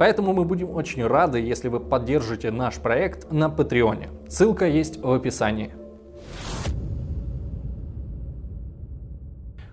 поэтому мы будем очень рады, если вы поддержите наш проект на Патреоне. Ссылка есть в описании.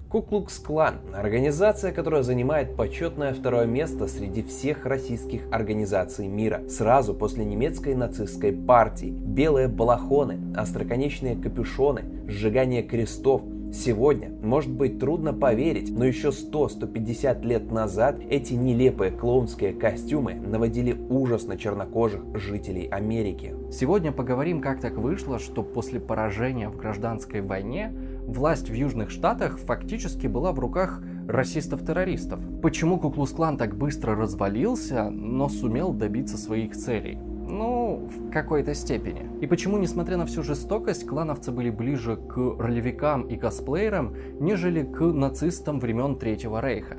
Куклукс-клан – организация, которая занимает почетное второе место среди всех российских организаций мира, сразу после немецкой нацистской партии. Белые балахоны, остроконечные капюшоны, сжигание крестов – Сегодня, может быть, трудно поверить, но еще 100-150 лет назад эти нелепые клоунские костюмы наводили ужас на чернокожих жителей Америки. Сегодня поговорим, как так вышло, что после поражения в гражданской войне власть в Южных Штатах фактически была в руках расистов-террористов. Почему Куклус-клан так быстро развалился, но сумел добиться своих целей? Ну, в какой-то степени. И почему, несмотря на всю жестокость, клановцы были ближе к ролевикам и косплеерам, нежели к нацистам времен Третьего Рейха?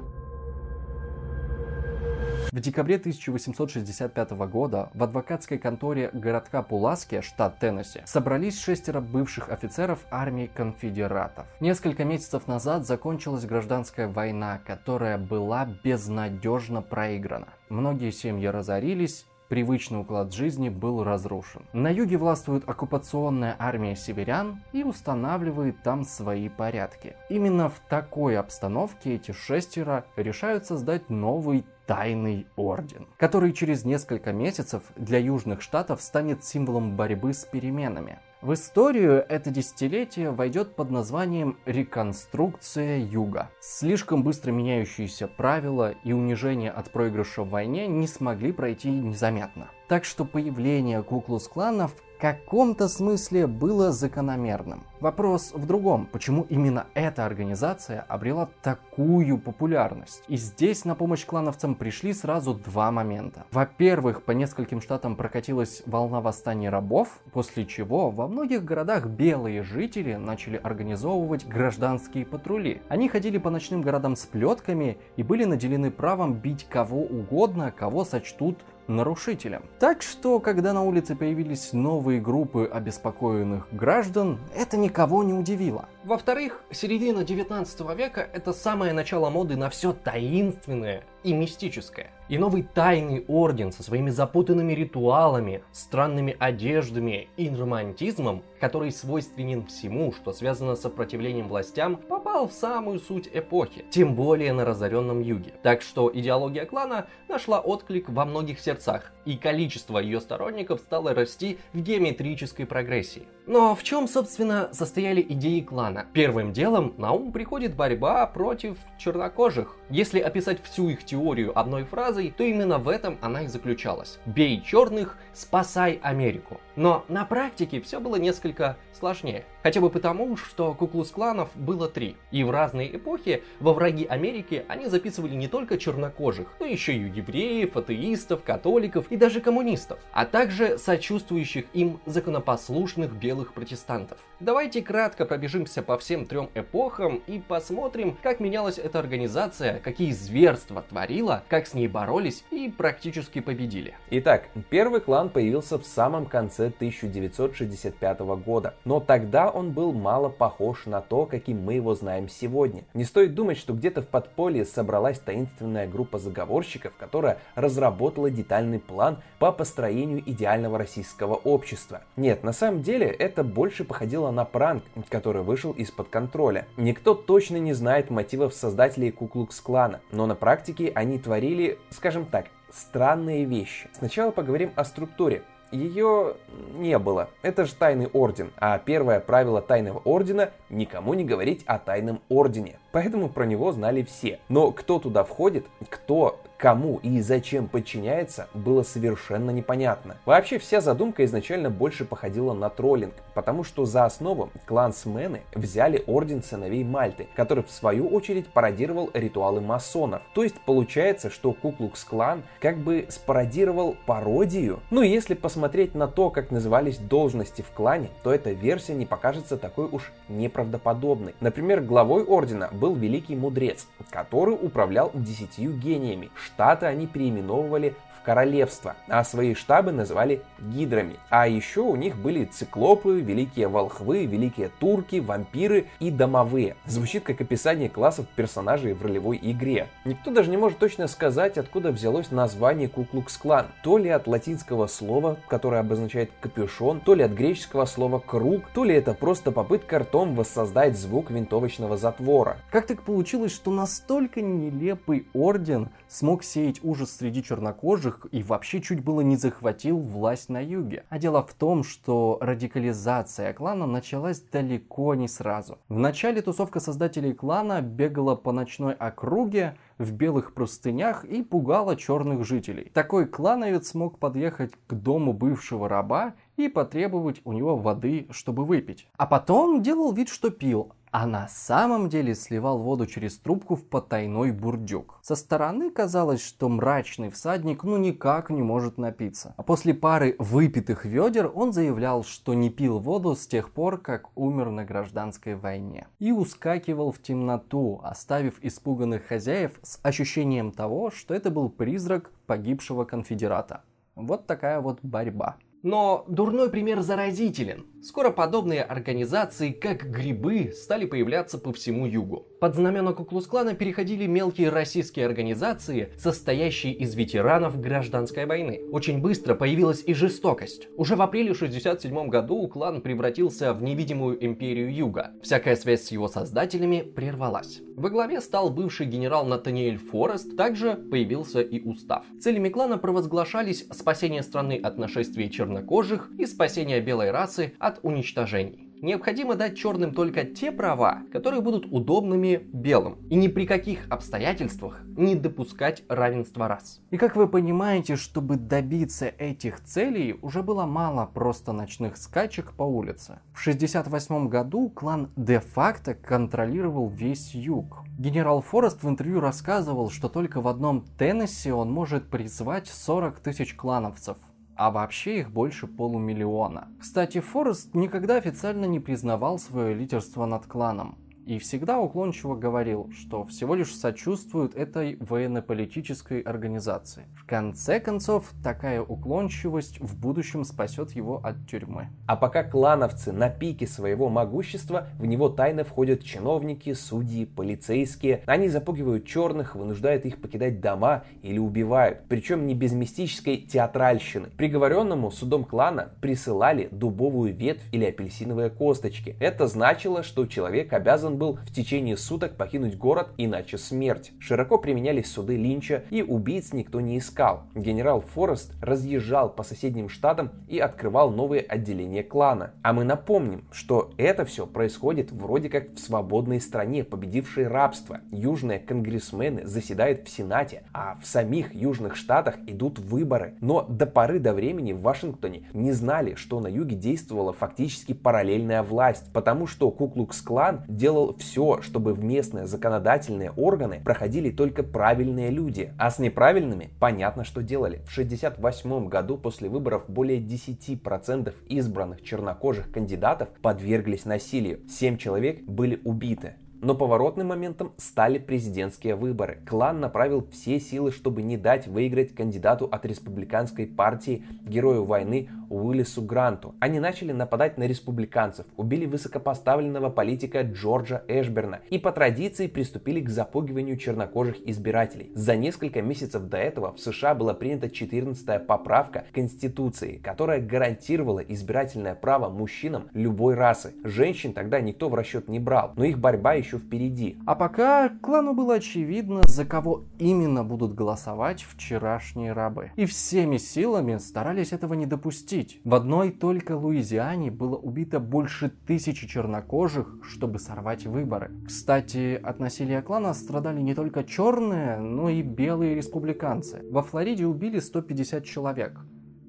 В декабре 1865 года в адвокатской конторе городка Пуласки, штат Теннесси, собрались шестеро бывших офицеров армии конфедератов. Несколько месяцев назад закончилась гражданская война, которая была безнадежно проиграна. Многие семьи разорились, привычный уклад жизни был разрушен. На юге властвует оккупационная армия северян и устанавливает там свои порядки. Именно в такой обстановке эти шестеро решают создать новый тайный орден, который через несколько месяцев для южных штатов станет символом борьбы с переменами. В историю это десятилетие войдет под названием «Реконструкция Юга». Слишком быстро меняющиеся правила и унижение от проигрыша в войне не смогли пройти незаметно. Так что появление Куклус-кланов каком-то смысле было закономерным. Вопрос в другом, почему именно эта организация обрела такую популярность? И здесь на помощь клановцам пришли сразу два момента. Во-первых, по нескольким штатам прокатилась волна восстания рабов, после чего во многих городах белые жители начали организовывать гражданские патрули. Они ходили по ночным городам с плетками и были наделены правом бить кого угодно, кого сочтут нарушителям. Так что, когда на улице появились новые группы обеспокоенных граждан, это никого не удивило. Во-вторых, середина 19 века – это самое начало моды на все таинственное и мистическое. И новый тайный орден со своими запутанными ритуалами, странными одеждами и романтизмом, который свойственен всему, что связано с сопротивлением властям, попал в самую суть эпохи, тем более на разоренном юге. Так что идеология клана нашла отклик во многих сердцах, и количество ее сторонников стало расти в геометрической прогрессии. Но в чем, собственно, состояли идеи клана? Первым делом на ум приходит борьба против чернокожих. Если описать всю их теорию одной фразой, то именно в этом она и заключалась. Бей черных, спасай Америку. Но на практике все было несколько сложнее. Хотя бы потому, что куклус-кланов было три. И в разные эпохи во враги Америки они записывали не только чернокожих, но еще и евреев, атеистов, католиков и даже коммунистов, а также сочувствующих им законопослушных белых протестантов. Давайте кратко пробежимся по всем трем эпохам и посмотрим, как менялась эта организация, какие зверства творила, как с ней боролись и практически победили. Итак, первый клан появился в самом конце 1965 года, но тогда он был мало похож на то, каким мы его знаем сегодня. Не стоит думать, что где-то в подполье собралась таинственная группа заговорщиков, которая разработала детальный план по построению идеального российского общества. Нет, на самом деле это больше походило на пранк, который вышел из-под контроля. Никто точно не знает мотивов создателей Куклукс-клана, но на практике они творили, скажем так, странные вещи. Сначала поговорим о структуре ее не было. Это же тайный орден. А первое правило тайного ордена – никому не говорить о тайном ордене. Поэтому про него знали все. Но кто туда входит, кто кому и зачем подчиняется, было совершенно непонятно. Вообще вся задумка изначально больше походила на троллинг, потому что за основу клансмены взяли Орден Сыновей Мальты, который в свою очередь пародировал ритуалы масонов. То есть получается, что Куклукс Клан как бы спародировал пародию. Ну и если посмотреть на то, как назывались должности в клане, то эта версия не покажется такой уж неправдоподобной. Например, главой ордена был Великий Мудрец, который управлял десятью гениями. Штаты они переименовывали королевства, а свои штабы называли гидрами. А еще у них были циклопы, великие волхвы, великие турки, вампиры и домовые. Звучит как описание классов персонажей в ролевой игре. Никто даже не может точно сказать, откуда взялось название Куклукс-клан. То ли от латинского слова, которое обозначает капюшон, то ли от греческого слова круг, то ли это просто попытка ртом воссоздать звук винтовочного затвора. Как так получилось, что настолько нелепый орден смог сеять ужас среди чернокожих, и вообще чуть было не захватил власть на юге. А дело в том, что радикализация клана началась далеко не сразу. В начале тусовка создателей клана бегала по ночной округе, в белых простынях и пугала черных жителей. Такой клановец смог подъехать к дому бывшего раба и потребовать у него воды, чтобы выпить. А потом делал вид, что пил, а на самом деле сливал воду через трубку в потайной бурдюк. Со стороны казалось, что мрачный всадник ну никак не может напиться. А после пары выпитых ведер он заявлял, что не пил воду с тех пор, как умер на гражданской войне. И ускакивал в темноту, оставив испуганных хозяев с ощущением того, что это был призрак погибшего конфедерата. Вот такая вот борьба. Но дурной пример заразителен. Скоро подобные организации, как грибы, стали появляться по всему югу. Под знамена Куклус-клана переходили мелкие российские организации, состоящие из ветеранов гражданской войны. Очень быстро появилась и жестокость. Уже в апреле 67 году клан превратился в невидимую империю юга. Всякая связь с его создателями прервалась. Во главе стал бывший генерал Натаниэль Форест, также появился и устав. Целями клана провозглашались спасение страны от нашествия чернокожих и спасение белой расы от уничтожений. Необходимо дать черным только те права, которые будут удобными белым, и ни при каких обстоятельствах не допускать равенства рас. И как вы понимаете, чтобы добиться этих целей, уже было мало просто ночных скачек по улице. В 68 году клан де-факто контролировал весь юг. Генерал Форест в интервью рассказывал, что только в одном Теннесси он может призвать 40 тысяч клановцев а вообще их больше полумиллиона. Кстати, Форест никогда официально не признавал свое лидерство над кланом и всегда уклончиво говорил, что всего лишь сочувствует этой военно-политической организации. В конце концов, такая уклончивость в будущем спасет его от тюрьмы. А пока клановцы на пике своего могущества, в него тайно входят чиновники, судьи, полицейские. Они запугивают черных, вынуждают их покидать дома или убивают. Причем не без мистической театральщины. Приговоренному судом клана присылали дубовую ветвь или апельсиновые косточки. Это значило, что человек обязан был в течение суток покинуть город, иначе смерть. Широко применялись суды Линча, и убийц никто не искал. Генерал Форест разъезжал по соседним штатам и открывал новые отделения клана. А мы напомним, что это все происходит вроде как в свободной стране, победившей рабство. Южные конгрессмены заседают в Сенате, а в самих южных штатах идут выборы. Но до поры до времени в Вашингтоне не знали, что на юге действовала фактически параллельная власть, потому что Куклукс-клан делал все, чтобы в местные законодательные органы проходили только правильные люди, а с неправильными понятно, что делали. В 1968 году после выборов более 10% избранных чернокожих кандидатов подверглись насилию. 7 человек были убиты. Но поворотным моментом стали президентские выборы. Клан направил все силы, чтобы не дать выиграть кандидату от республиканской партии герою войны Уиллису Гранту. Они начали нападать на республиканцев, убили высокопоставленного политика Джорджа Эшберна и по традиции приступили к запугиванию чернокожих избирателей. За несколько месяцев до этого в США была принята 14-я поправка Конституции, которая гарантировала избирательное право мужчинам любой расы. Женщин тогда никто в расчет не брал, но их борьба еще впереди. А пока клану было очевидно, за кого именно будут голосовать вчерашние рабы. И всеми силами старались этого не допустить отомстить. В одной только Луизиане было убито больше тысячи чернокожих, чтобы сорвать выборы. Кстати, от насилия клана страдали не только черные, но и белые республиканцы. Во Флориде убили 150 человек.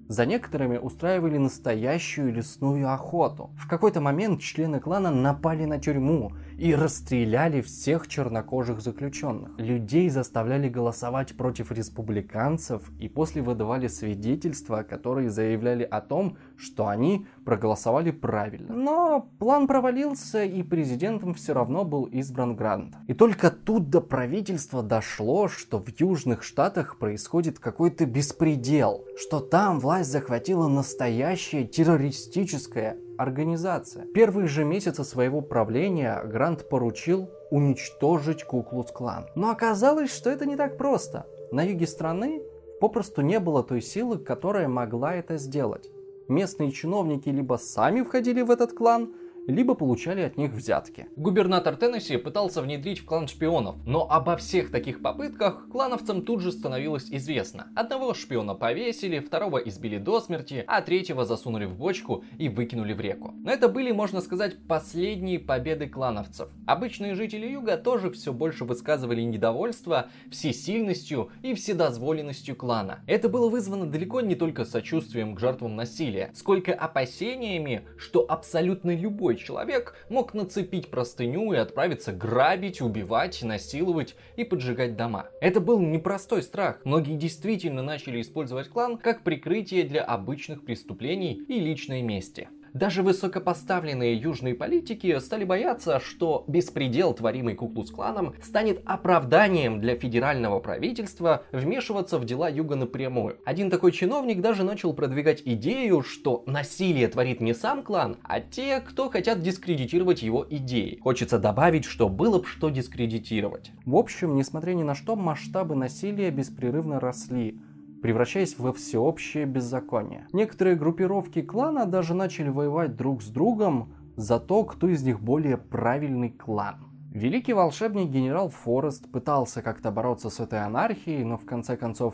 За некоторыми устраивали настоящую лесную охоту. В какой-то момент члены клана напали на тюрьму и расстреляли всех чернокожих заключенных. Людей заставляли голосовать против республиканцев и после выдавали свидетельства, которые заявляли о том, что они проголосовали правильно. Но план провалился и президентом все равно был избран Грант. И только тут до правительства дошло, что в Южных Штатах происходит какой-то беспредел, что там власть захватила настоящая террористическая организация. Первые же месяцы своего правления Грант поручил уничтожить Куклус-клан. Но оказалось, что это не так просто. На юге страны попросту не было той силы, которая могла это сделать. Местные чиновники либо сами входили в этот клан, либо получали от них взятки. Губернатор Теннесси пытался внедрить в клан шпионов, но обо всех таких попытках клановцам тут же становилось известно. Одного шпиона повесили, второго избили до смерти, а третьего засунули в бочку и выкинули в реку. Но это были, можно сказать, последние победы клановцев. Обычные жители юга тоже все больше высказывали недовольство всесильностью и вседозволенностью клана. Это было вызвано далеко не только сочувствием к жертвам насилия, сколько опасениями, что абсолютно любой человек мог нацепить простыню и отправиться грабить, убивать, насиловать и поджигать дома. Это был непростой страх. Многие действительно начали использовать клан как прикрытие для обычных преступлений и личной мести. Даже высокопоставленные южные политики стали бояться, что беспредел, творимый Куклус-кланом, станет оправданием для федерального правительства вмешиваться в дела юга напрямую. Один такой чиновник даже начал продвигать идею, что насилие творит не сам клан, а те, кто хотят дискредитировать его идеи. Хочется добавить, что было бы что дискредитировать. В общем, несмотря ни на что, масштабы насилия беспрерывно росли превращаясь во всеобщее беззаконие. Некоторые группировки клана даже начали воевать друг с другом за то, кто из них более правильный клан. Великий волшебник генерал Форест пытался как-то бороться с этой анархией, но в конце концов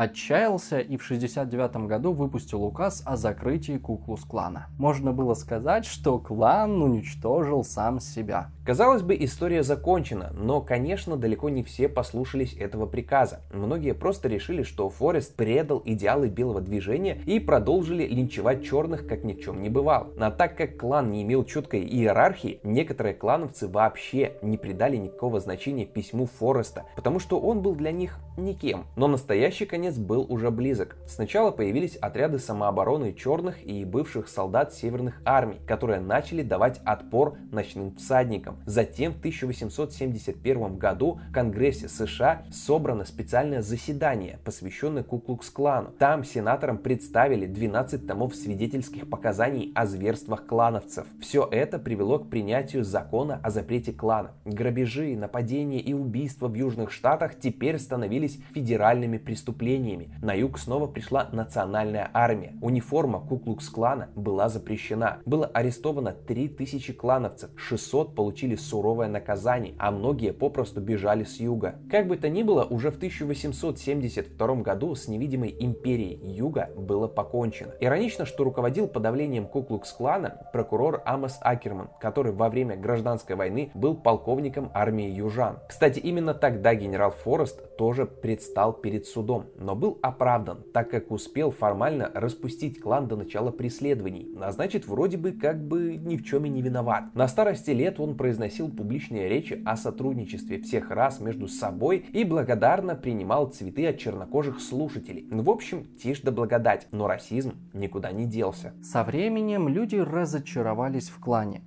отчаялся и в 69 году выпустил указ о закрытии Куклус-клана. Можно было сказать, что клан уничтожил сам себя. Казалось бы, история закончена, но, конечно, далеко не все послушались этого приказа. Многие просто решили, что Форест предал идеалы белого движения и продолжили линчевать черных, как ни в чем не бывало. А так как клан не имел четкой иерархии, некоторые клановцы вообще не придали никакого значения письму Фореста, потому что он был для них никем. Но настоящий конец был уже близок. Сначала появились отряды самообороны черных и бывших солдат северных армий, которые начали давать отпор ночным всадникам. Затем в 1871 году в Конгрессе США собрано специальное заседание, посвященное Куклукс-клану. Там сенаторам представили 12 томов свидетельских показаний о зверствах клановцев. Все это привело к принятию закона о запрете клана. Грабежи, нападения и убийства в Южных Штатах теперь становились федеральными преступлениями. На юг снова пришла национальная армия. Униформа Куклукс-клана была запрещена. Было арестовано 3000 клановцев, 600 получили суровое наказание, а многие попросту бежали с юга. Как бы то ни было, уже в 1872 году с невидимой империей юга было покончено. Иронично, что руководил подавлением Куклукс-клана прокурор Амос Акерман, который во время гражданской войны был полковником армии южан. Кстати, именно тогда генерал Форест тоже предстал перед судом, но был оправдан, так как успел формально распустить клан до начала преследований, а значит вроде бы как бы ни в чем и не виноват. На старости лет он произносил публичные речи о сотрудничестве всех рас между собой и благодарно принимал цветы от чернокожих слушателей. В общем, тишь да благодать, но расизм никуда не делся. Со временем люди разочаровались в клане.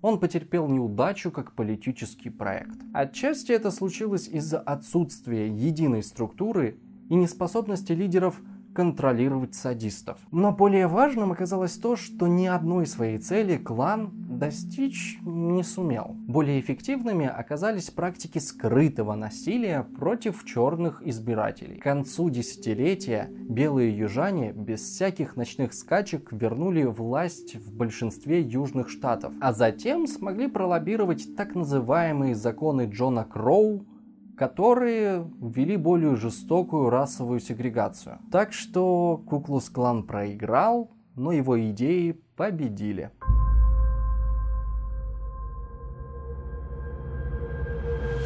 Он потерпел неудачу как политический проект. Отчасти это случилось из-за отсутствия единой структуры и неспособности лидеров контролировать садистов. Но более важным оказалось то, что ни одной своей цели клан достичь не сумел. Более эффективными оказались практики скрытого насилия против черных избирателей. К концу десятилетия белые южане без всяких ночных скачек вернули власть в большинстве южных штатов, а затем смогли пролоббировать так называемые законы Джона Кроу, которые ввели более жестокую расовую сегрегацию. Так что Куклус Клан проиграл, но его идеи победили.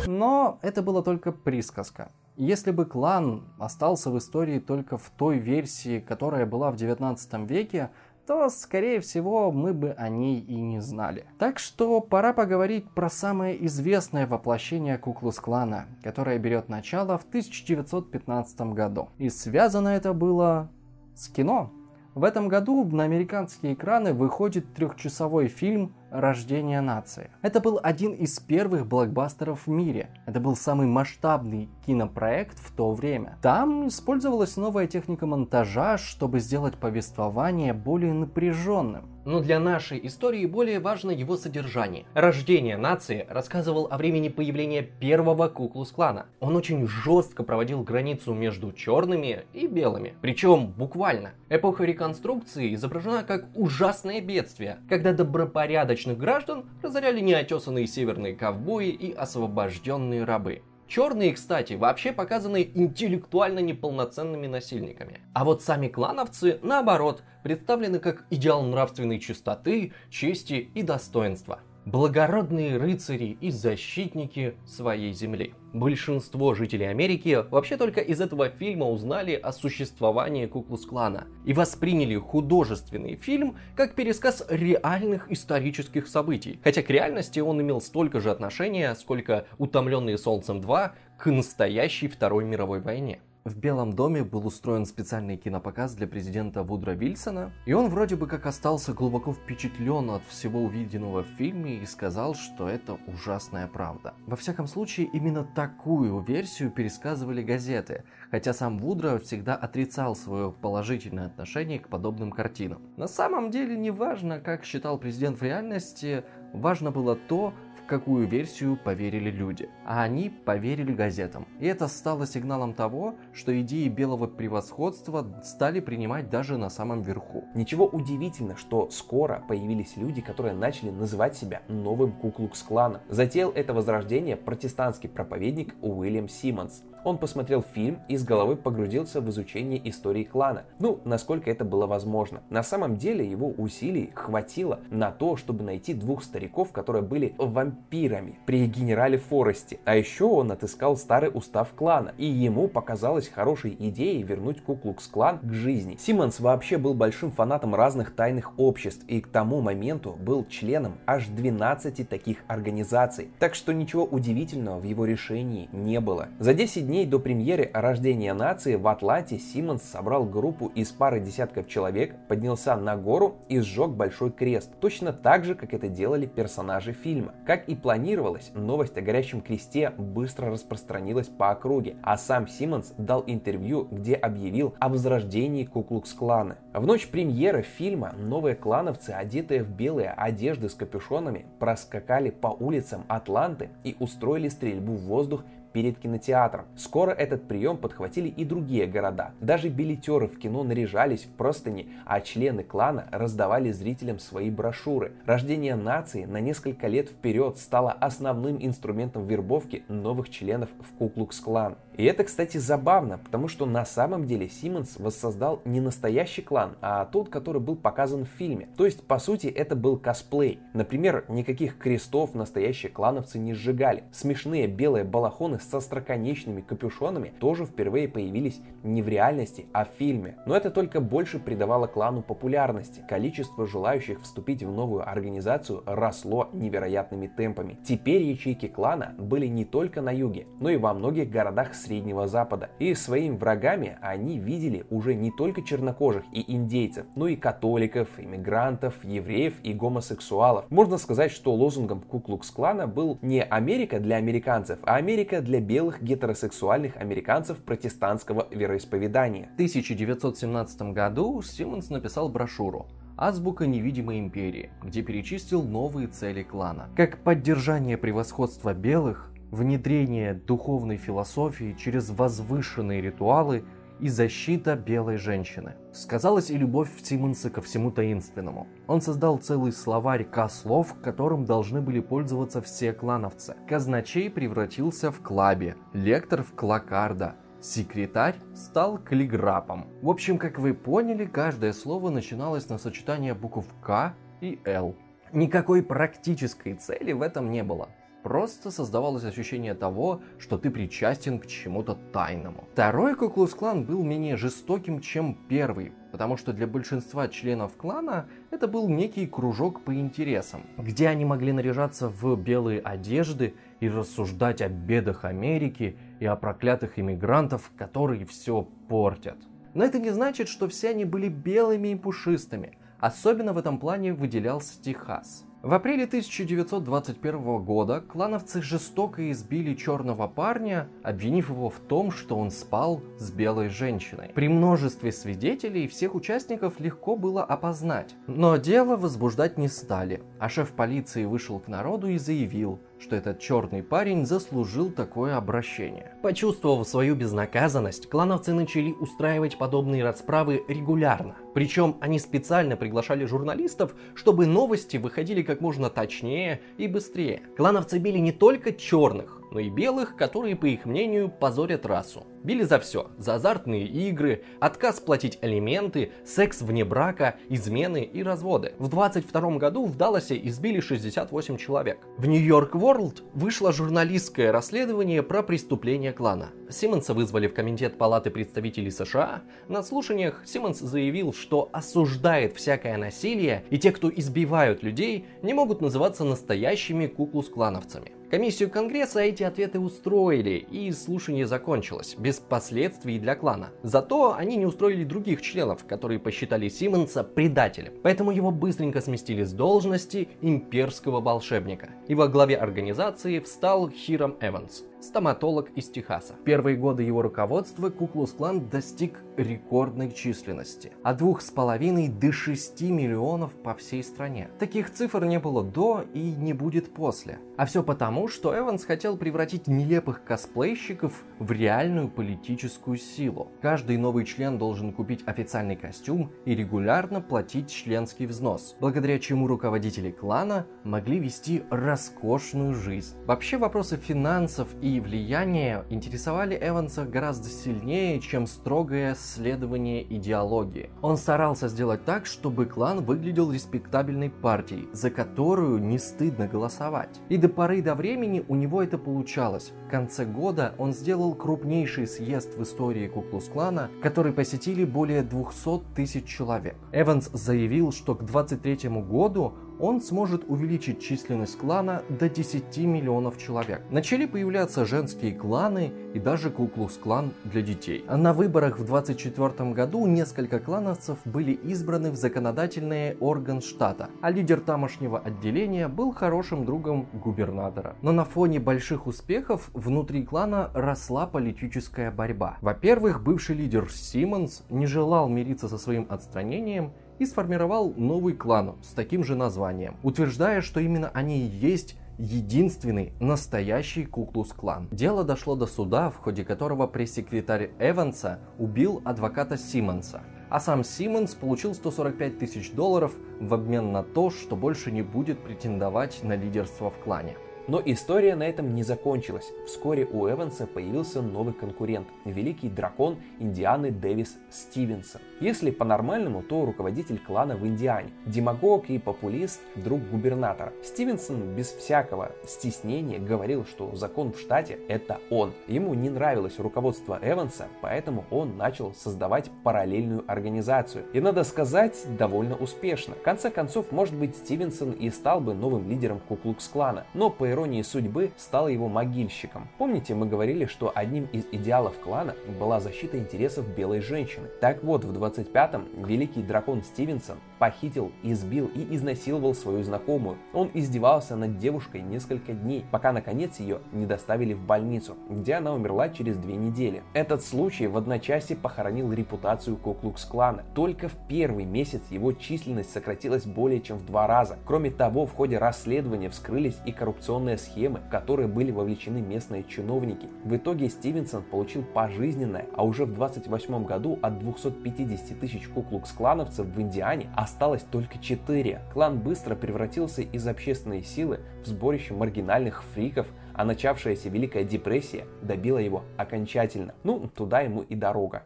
Но это была только присказка. Если бы клан остался в истории только в той версии, которая была в 19 веке, то, скорее всего, мы бы о ней и не знали. Так что пора поговорить про самое известное воплощение Куклус-клана, которое берет начало в 1915 году. И связано это было с кино. В этом году на американские экраны выходит трехчасовой фильм «Рождение нации». Это был один из первых блокбастеров в мире. Это был самый масштабный кинопроект в то время. Там использовалась новая техника монтажа, чтобы сделать повествование более напряженным. Но для нашей истории более важно его содержание. Рождение нации рассказывал о времени появления первого Куклус-клана. Он очень жестко проводил границу между черными и белыми. Причем буквально. Эпоха реконструкции изображена как ужасное бедствие, когда добропорядочных граждан разоряли неотесанные северные ковбои и освобожденные рабы. Черные, кстати, вообще показаны интеллектуально неполноценными насильниками. А вот сами клановцы, наоборот, представлены как идеал нравственной чистоты, чести и достоинства. Благородные рыцари и защитники своей земли. Большинство жителей Америки вообще только из этого фильма узнали о существовании Куклус-клана и восприняли художественный фильм как пересказ реальных исторических событий, хотя к реальности он имел столько же отношения, сколько «Утомленные солнцем 2» к настоящей Второй мировой войне. В Белом доме был устроен специальный кинопоказ для президента Вудра Вильсона, и он вроде бы как остался глубоко впечатлен от всего увиденного в фильме и сказал, что это ужасная правда. Во всяком случае, именно такую версию пересказывали газеты, хотя сам Вудро всегда отрицал свое положительное отношение к подобным картинам. На самом деле не важно, как считал президент в реальности, важно было то, какую версию поверили люди. А они поверили газетам. И это стало сигналом того, что идеи белого превосходства стали принимать даже на самом верху. Ничего удивительно, что скоро появились люди, которые начали называть себя новым Куклукс-кланом. Затеял это возрождение протестантский проповедник Уильям Симмонс. Он посмотрел фильм и с головой погрузился в изучение истории клана. Ну, насколько это было возможно. На самом деле его усилий хватило на то, чтобы найти двух стариков, которые были вампирами при генерале Форесте. А еще он отыскал старый устав клана, и ему показалось хорошей идеей вернуть Куклукс клан к жизни. Симмонс вообще был большим фанатом разных тайных обществ и к тому моменту был членом аж 12 таких организаций. Так что ничего удивительного в его решении не было. За 10 дней до премьеры «Рождения нации» в Атланте Симмонс собрал группу из пары десятков человек, поднялся на гору и сжег большой крест, точно так же, как это делали персонажи фильма. Как и планировалось, новость о горящем кресте быстро распространилась по округе, а сам Симмонс дал интервью, где объявил о возрождении Куклукс-клана. В ночь премьеры фильма новые клановцы, одетые в белые одежды с капюшонами, проскакали по улицам Атланты и устроили стрельбу в воздух перед кинотеатром. Скоро этот прием подхватили и другие города. Даже билетеры в кино наряжались в простыни, а члены клана раздавали зрителям свои брошюры. Рождение нации на несколько лет вперед стало основным инструментом вербовки новых членов в Куклукс-клан. И это, кстати, забавно, потому что на самом деле Симмонс воссоздал не настоящий клан, а тот, который был показан в фильме. То есть, по сути, это был косплей. Например, никаких крестов настоящие клановцы не сжигали. Смешные белые балахоны со остроконечными капюшонами тоже впервые появились не в реальности, а в фильме. Но это только больше придавало клану популярности. Количество желающих вступить в новую организацию росло невероятными темпами. Теперь ячейки клана были не только на юге, но и во многих городах Среднего Запада. И своими врагами они видели уже не только чернокожих и индейцев, но и католиков, иммигрантов, евреев и гомосексуалов. Можно сказать, что лозунгом Куклукс-клана был не Америка для американцев, а Америка для белых гетеросексуальных американцев протестантского вероисповедания. В 1917 году Симмонс написал брошюру «Азбука невидимой империи», где перечислил новые цели клана. Как поддержание превосходства белых, внедрение духовной философии через возвышенные ритуалы и защита белой женщины. Сказалась и любовь Симмонса ко всему таинственному. Он создал целый словарь К-слов, которым должны были пользоваться все клановцы. Казначей превратился в Клаби, лектор в Клакарда, секретарь стал каллиграфом. В общем, как вы поняли, каждое слово начиналось на сочетание букв К и Л. Никакой практической цели в этом не было. Просто создавалось ощущение того, что ты причастен к чему-то тайному. Второй Куклус-клан был менее жестоким, чем первый, потому что для большинства членов клана это был некий кружок по интересам, где они могли наряжаться в белые одежды и рассуждать о бедах Америки и о проклятых иммигрантов, которые все портят. Но это не значит, что все они были белыми и пушистыми. Особенно в этом плане выделялся Техас. В апреле 1921 года клановцы жестоко избили черного парня, обвинив его в том, что он спал с белой женщиной. При множестве свидетелей всех участников легко было опознать, но дело возбуждать не стали, а шеф полиции вышел к народу и заявил, что этот черный парень заслужил такое обращение. Почувствовав свою безнаказанность, клановцы начали устраивать подобные расправы регулярно. Причем они специально приглашали журналистов, чтобы новости выходили как можно точнее и быстрее. Клановцы били не только черных, но и белых, которые, по их мнению, позорят расу. Били за все. За азартные игры, отказ платить алименты, секс вне брака, измены и разводы. В 22 году в Далласе избили 68 человек. В Нью-Йорк Ворлд вышло журналистское расследование про преступление клана. Симмонса вызвали в Комитет Палаты представителей США. На слушаниях Симмонс заявил, что осуждает всякое насилие, и те, кто избивают людей, не могут называться настоящими куклус-клановцами. Комиссию Конгресса эти ответы устроили, и слушание закончилось, без последствий для клана. Зато они не устроили других членов, которые посчитали Симмонса предателем. Поэтому его быстренько сместили с должности имперского волшебника. И во главе организации встал Хиром Эванс стоматолог из Техаса. В первые годы его руководства Куклус-клан достиг рекордной численности. От двух с половиной до 6 миллионов по всей стране. Таких цифр не было до и не будет после. А все потому, что Эванс хотел превратить нелепых косплейщиков в реальную политическую силу. Каждый новый член должен купить официальный костюм и регулярно платить членский взнос, благодаря чему руководители клана могли вести роскошную жизнь. Вообще вопросы финансов и и влияние интересовали Эванса гораздо сильнее, чем строгое следование идеологии. Он старался сделать так, чтобы клан выглядел респектабельной партией, за которую не стыдно голосовать. И до поры до времени у него это получалось. В конце года он сделал крупнейший съезд в истории Куклус-клана, который посетили более 200 тысяч человек. Эванс заявил, что к 23 году он сможет увеличить численность клана до 10 миллионов человек. Начали появляться женские кланы и даже Куклус-клан для детей. На выборах в 24 году несколько клановцев были избраны в законодательный орган штата, а лидер тамошнего отделения был хорошим другом губернатора. Но на фоне больших успехов внутри клана росла политическая борьба. Во-первых, бывший лидер Симмонс не желал мириться со своим отстранением и сформировал новый клан с таким же названием, утверждая, что именно они и есть единственный настоящий Куклус-клан. Дело дошло до суда, в ходе которого пресс-секретарь Эванса убил адвоката Симмонса, а сам Симмонс получил 145 тысяч долларов в обмен на то, что больше не будет претендовать на лидерство в клане. Но история на этом не закончилась. Вскоре у Эванса появился новый конкурент – великий дракон Индианы Дэвис Стивенсон. Если по-нормальному, то руководитель клана в Индиане, демагог и популист, друг губернатора. Стивенсон без всякого стеснения говорил, что закон в штате – это он. Ему не нравилось руководство Эванса, поэтому он начал создавать параллельную организацию. И надо сказать, довольно успешно. В конце концов, может быть, Стивенсон и стал бы новым лидером Куклукс-клана. Но по иронии судьбы, стал его могильщиком. Помните, мы говорили, что одним из идеалов клана была защита интересов белой женщины. Так вот, в 25-м великий дракон Стивенсон похитил, избил и изнасиловал свою знакомую. Он издевался над девушкой несколько дней, пока наконец ее не доставили в больницу, где она умерла через две недели. Этот случай в одночасье похоронил репутацию Коклукс-клана. Только в первый месяц его численность сократилась более чем в два раза. Кроме того, в ходе расследования вскрылись и коррупционные коррупционные схемы, в которые были вовлечены местные чиновники. В итоге Стивенсон получил пожизненное, а уже в 28 году от 250 тысяч куклукс-клановцев в Индиане осталось только 4. Клан быстро превратился из общественной силы в сборище маргинальных фриков, а начавшаяся Великая депрессия добила его окончательно. Ну, туда ему и дорога.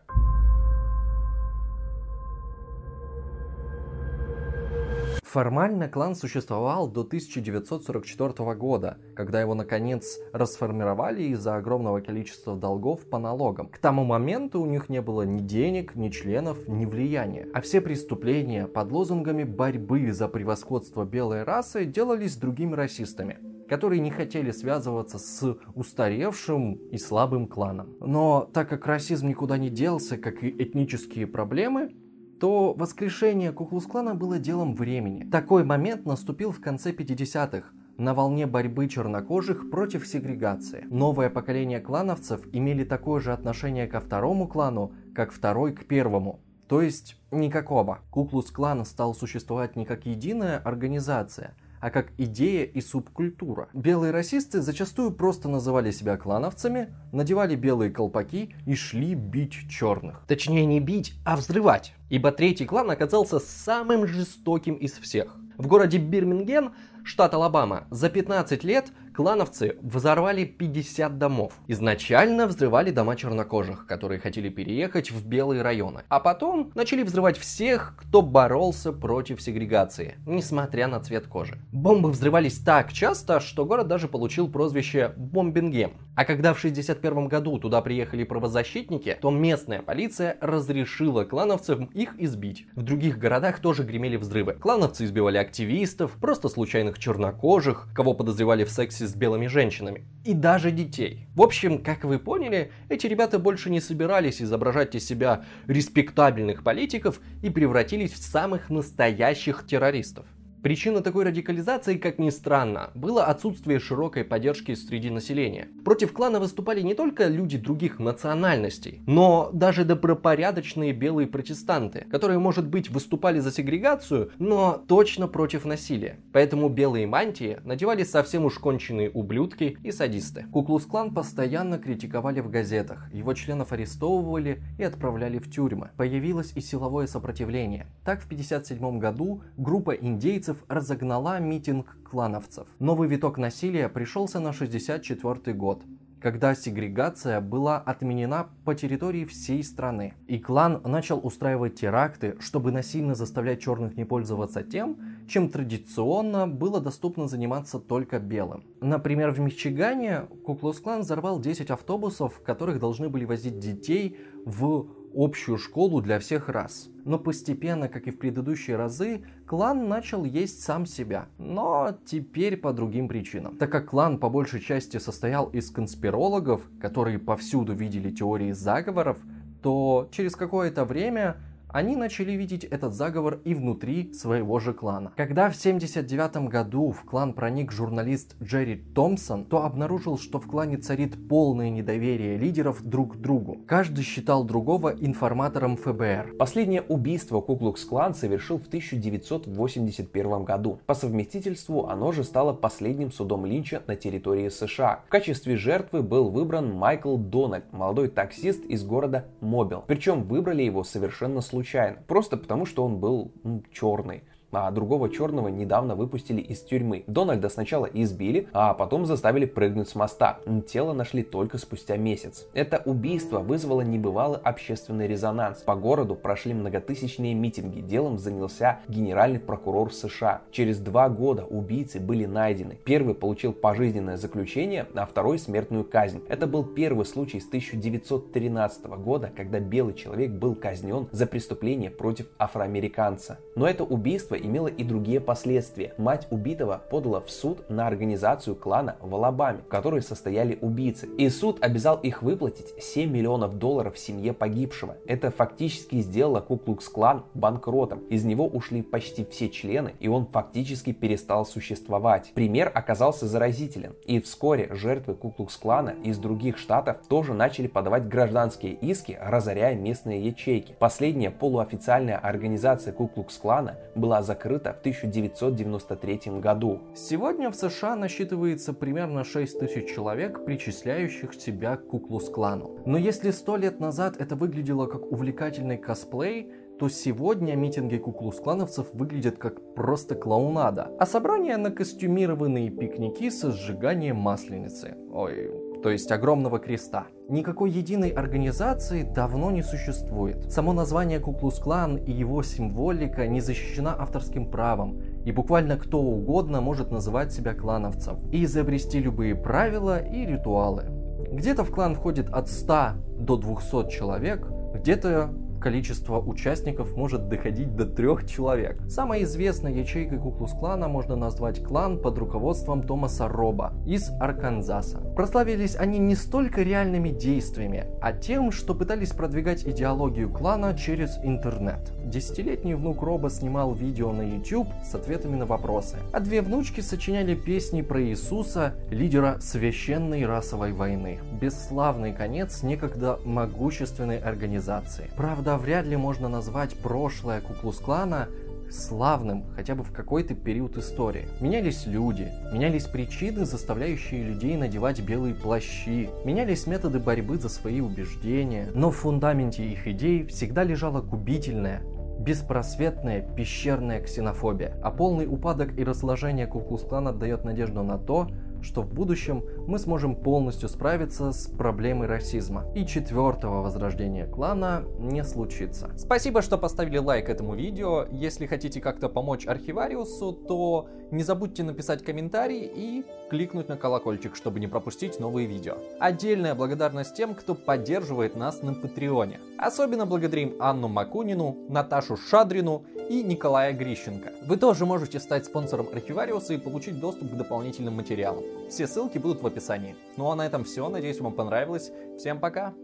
Формально клан существовал до 1944 года, когда его наконец расформировали из-за огромного количества долгов по налогам. К тому моменту у них не было ни денег, ни членов, ни влияния. А все преступления под лозунгами борьбы за превосходство белой расы делались другими расистами которые не хотели связываться с устаревшим и слабым кланом. Но так как расизм никуда не делся, как и этнические проблемы, то воскрешение Куклус-клана было делом времени. Такой момент наступил в конце 50-х, на волне борьбы чернокожих против сегрегации. Новое поколение клановцев имели такое же отношение ко второму клану, как второй к первому. То есть никакого. Куклус-клан стал существовать не как единая организация – а как идея и субкультура. Белые расисты зачастую просто называли себя клановцами, надевали белые колпаки и шли бить черных. Точнее не бить, а взрывать. Ибо третий клан оказался самым жестоким из всех. В городе Бирминген, штат Алабама, за 15 лет клановцы взорвали 50 домов. Изначально взрывали дома чернокожих, которые хотели переехать в белые районы. А потом начали взрывать всех, кто боролся против сегрегации, несмотря на цвет кожи. Бомбы взрывались так часто, что город даже получил прозвище Бомбингем. А когда в 61 году туда приехали правозащитники, то местная полиция разрешила клановцам их избить. В других городах тоже гремели взрывы. Клановцы избивали активистов, просто случайных чернокожих, кого подозревали в сексе с белыми женщинами. И даже детей. В общем, как вы поняли, эти ребята больше не собирались изображать из себя респектабельных политиков и превратились в самых настоящих террористов. Причина такой радикализации, как ни странно, было отсутствие широкой поддержки среди населения. Против клана выступали не только люди других национальностей, но даже добропорядочные белые протестанты, которые, может быть, выступали за сегрегацию, но точно против насилия. Поэтому белые мантии надевали совсем уж конченые ублюдки и садисты. Куклус-клан постоянно критиковали в газетах, его членов арестовывали и отправляли в тюрьмы. Появилось и силовое сопротивление. Так в 1957 году группа индейцев индейцев разогнала митинг клановцев. Новый виток насилия пришелся на 64 год, когда сегрегация была отменена по территории всей страны. И клан начал устраивать теракты, чтобы насильно заставлять черных не пользоваться тем, чем традиционно было доступно заниматься только белым. Например, в Мичигане Куклус-клан взорвал 10 автобусов, в которых должны были возить детей в общую школу для всех рас. Но постепенно, как и в предыдущие разы, клан начал есть сам себя. Но теперь по другим причинам. Так как клан по большей части состоял из конспирологов, которые повсюду видели теории заговоров, то через какое-то время они начали видеть этот заговор и внутри своего же клана. Когда в 79 году в клан проник журналист Джерри Томпсон, то обнаружил, что в клане царит полное недоверие лидеров друг к другу. Каждый считал другого информатором ФБР. Последнее убийство Куклукс-клан совершил в 1981 году. По совместительству оно же стало последним судом Линча на территории США. В качестве жертвы был выбран Майкл Дональд, молодой таксист из города Мобил. Причем выбрали его совершенно случайно случайно, просто потому что он был ну, черный а другого черного недавно выпустили из тюрьмы. Дональда сначала избили, а потом заставили прыгнуть с моста. Тело нашли только спустя месяц. Это убийство вызвало небывалый общественный резонанс. По городу прошли многотысячные митинги. Делом занялся генеральный прокурор США. Через два года убийцы были найдены. Первый получил пожизненное заключение, а второй смертную казнь. Это был первый случай с 1913 года, когда белый человек был казнен за преступление против афроамериканца. Но это убийство имело и другие последствия. Мать убитого подала в суд на организацию клана в Алабаме, в которой состояли убийцы. И суд обязал их выплатить 7 миллионов долларов семье погибшего. Это фактически сделало Куклукс-клан банкротом. Из него ушли почти все члены, и он фактически перестал существовать. Пример оказался заразителен. И вскоре жертвы Куклукс-клана из других штатов тоже начали подавать гражданские иски, разоряя местные ячейки. Последняя полуофициальная организация Куклукс-клана была закрыта в 1993 году. Сегодня в США насчитывается примерно 6 тысяч человек, причисляющих себя к Куклус-клану. Но если сто лет назад это выглядело как увлекательный косплей, то сегодня митинги куклус-клановцев выглядят как просто клоунада, а собрания на костюмированные пикники со сжиганием масленицы. Ой, то есть огромного креста. Никакой единой организации давно не существует. Само название Куклус-клан и его символика не защищена авторским правом, и буквально кто угодно может называть себя клановцем и изобрести любые правила и ритуалы. Где-то в клан входит от 100 до 200 человек, где-то количество участников может доходить до трех человек. Самой известной ячейкой Куклус-клана можно назвать клан под руководством Томаса Роба из Арканзаса. Прославились они не столько реальными действиями, а тем, что пытались продвигать идеологию клана через интернет. Десятилетний внук Роба снимал видео на YouTube с ответами на вопросы, а две внучки сочиняли песни про Иисуса, лидера священной расовой войны. Бесславный конец некогда могущественной организации. Правда, вряд ли можно назвать прошлое Куклус-клана славным хотя бы в какой-то период истории. Менялись люди, менялись причины, заставляющие людей надевать белые плащи, менялись методы борьбы за свои убеждения, но в фундаменте их идей всегда лежала губительная, беспросветная пещерная ксенофобия, а полный упадок и разложение Куклус-клана дает надежду на то, что в будущем мы сможем полностью справиться с проблемой расизма. И четвертого возрождения клана не случится. Спасибо, что поставили лайк этому видео. Если хотите как-то помочь архивариусу, то не забудьте написать комментарий и кликнуть на колокольчик, чтобы не пропустить новые видео. Отдельная благодарность тем, кто поддерживает нас на Патреоне. Особенно благодарим Анну Макунину, Наташу Шадрину и Николая Грищенко. Вы тоже можете стать спонсором Архивариуса и получить доступ к дополнительным материалам. Все ссылки будут в описании. Ну а на этом все. Надеюсь, вам понравилось. Всем пока!